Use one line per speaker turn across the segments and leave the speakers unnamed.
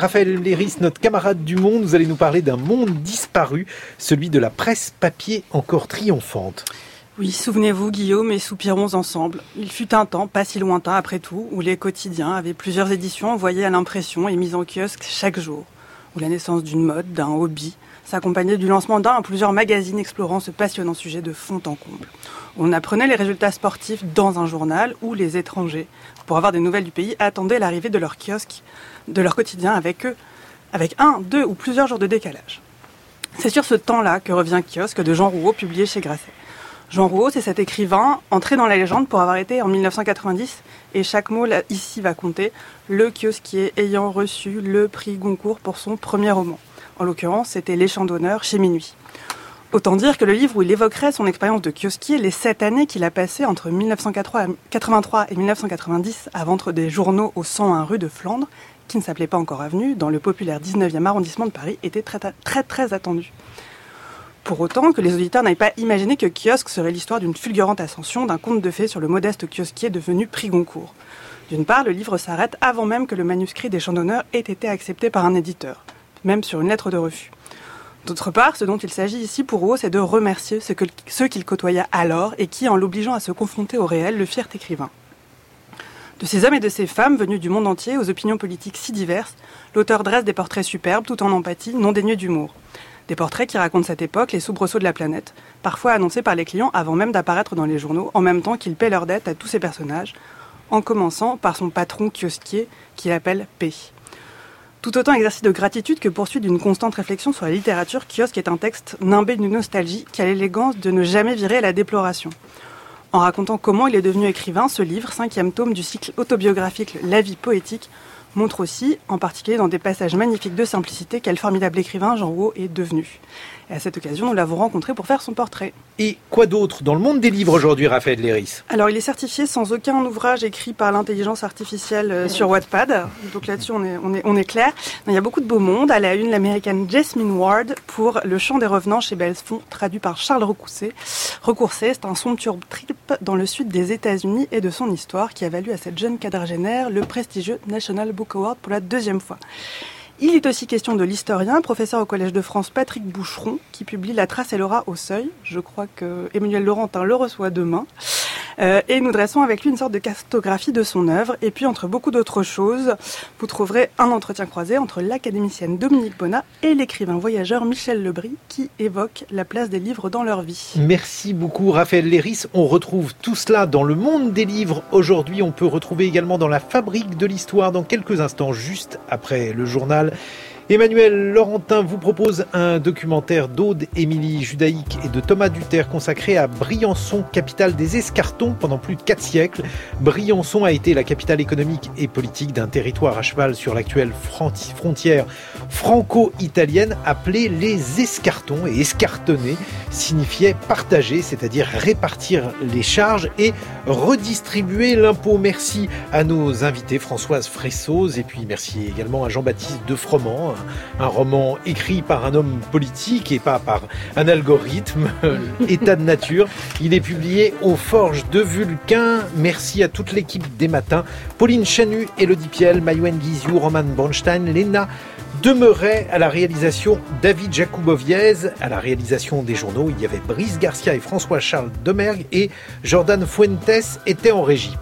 Raphaël Léris, notre camarade du monde, vous allez nous parler d'un monde disparu, celui de la presse papier encore triomphante.
Oui, souvenez-vous, Guillaume, et soupirons ensemble. Il fut un temps, pas si lointain après tout, où les quotidiens avaient plusieurs éditions envoyées à l'impression et mises en kiosque chaque jour. La naissance d'une mode, d'un hobby, s'accompagnait du lancement d'un ou plusieurs magazines explorant ce passionnant sujet de fond en comble. On apprenait les résultats sportifs dans un journal où les étrangers, pour avoir des nouvelles du pays, attendaient l'arrivée de leur kiosque, de leur quotidien avec eux, avec un, deux ou plusieurs jours de décalage. C'est sur ce temps-là que revient Kiosque de Jean Rouault, publié chez Grasset. Jean Rouault, c'est cet écrivain entré dans la légende pour avoir été en 1990, et chaque mot ici va compter, le kiosquier ayant reçu le prix Goncourt pour son premier roman. En l'occurrence, c'était Les Champs d'honneur chez Minuit. Autant dire que le livre où il évoquerait son expérience de kiosquier, les sept années qu'il a passées entre 1983 et 1990 à vendre des journaux au 101 rue de Flandre, qui ne s'appelait pas encore Avenue, dans le populaire 19e arrondissement de Paris, était très, très attendu. Pour autant que les auditeurs n'aient pas imaginé que Kiosque serait l'histoire d'une fulgurante ascension d'un conte de fées sur le modeste kiosquier devenu prix Goncourt. D'une part, le livre s'arrête avant même que le manuscrit des chants d'honneur ait été accepté par un éditeur, même sur une lettre de refus. D'autre part, ce dont il s'agit ici pour Rouault, c'est de remercier ceux qu'il côtoya alors et qui, en l'obligeant à se confronter au réel, le firent écrivain. De ces hommes et de ces femmes venus du monde entier aux opinions politiques si diverses, l'auteur dresse des portraits superbes tout en empathie, non dénués d'humour. Des portraits qui racontent cette époque, les soubresauts de la planète, parfois annoncés par les clients avant même d'apparaître dans les journaux, en même temps qu'ils paient leur dette à tous ces personnages, en commençant par son patron kiosquier qui l'appelle P. Tout autant exercice de gratitude que poursuite d'une constante réflexion sur la littérature, Kiosque est un texte nimbé d'une nostalgie qui a l'élégance de ne jamais virer à la déploration. En racontant comment il est devenu écrivain, ce livre, cinquième tome du cycle autobiographique La vie poétique, montre aussi, en particulier dans des passages magnifiques de simplicité, quel formidable écrivain Jean Rouault est devenu. Et à cette occasion, nous l'avons rencontré pour faire son portrait.
Et quoi d'autre dans le monde des livres aujourd'hui, Raphaël Léris?
Alors, il est certifié sans aucun ouvrage écrit par l'intelligence artificielle euh, sur Wattpad. Donc là-dessus, on est, on, est, on est clair. Il y a beaucoup de beau monde. À la une, l'américaine Jasmine Ward pour Le chant des revenants chez Belfond, traduit par Charles Recourcé. Recourcé, c'est un somptueux trip dans le sud des États-Unis et de son histoire qui a valu à cette jeune quadragénaire le prestigieux National Book Award pour la deuxième fois. Il est aussi question de l'historien, professeur au Collège de France Patrick Boucheron, qui publie La Trace et l'aura au seuil. Je crois que Emmanuel Laurentin le reçoit demain. Euh, et nous dressons avec lui une sorte de cartographie de son œuvre. Et puis, entre beaucoup d'autres choses, vous trouverez un entretien croisé entre l'académicienne Dominique Bonnat et l'écrivain voyageur Michel Lebris, qui évoque la place des livres dans leur vie.
Merci beaucoup, Raphaël Léris. On retrouve tout cela dans le monde des livres. Aujourd'hui, on peut retrouver également dans la fabrique de l'histoire dans quelques instants, juste après le journal. Emmanuel Laurentin vous propose un documentaire d'Aude Émilie Judaïque et de Thomas Duterre consacré à Briançon, capitale des escartons pendant plus de quatre siècles. Briançon a été la capitale économique et politique d'un territoire à cheval sur l'actuelle frontière franco-italienne appelée les escartons et escartonner signifiait partager, c'est-à-dire répartir les charges et redistribuer l'impôt. Merci à nos invités Françoise Fressoz et puis merci également à Jean-Baptiste de Froment un roman écrit par un homme politique et pas par un algorithme, état de nature. Il est publié aux Forges de Vulcain. Merci à toute l'équipe des matins. Pauline Chanu, Elodie Piel, Mayouen Guizou, Roman Bronstein, Léna demeurait à la réalisation David Jacoboviez, à la réalisation des journaux. Il y avait Brice Garcia et François-Charles Demergue et Jordan Fuentes était en régie.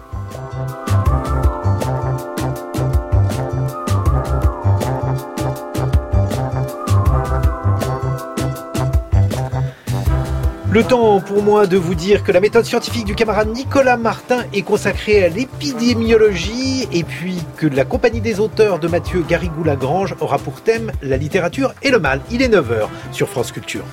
Le temps pour moi de vous dire que la méthode scientifique du camarade Nicolas Martin est consacrée à l'épidémiologie et puis que la compagnie des auteurs de Mathieu Garrigou-Lagrange aura pour thème la littérature et le mal. Il est 9h sur France Culture.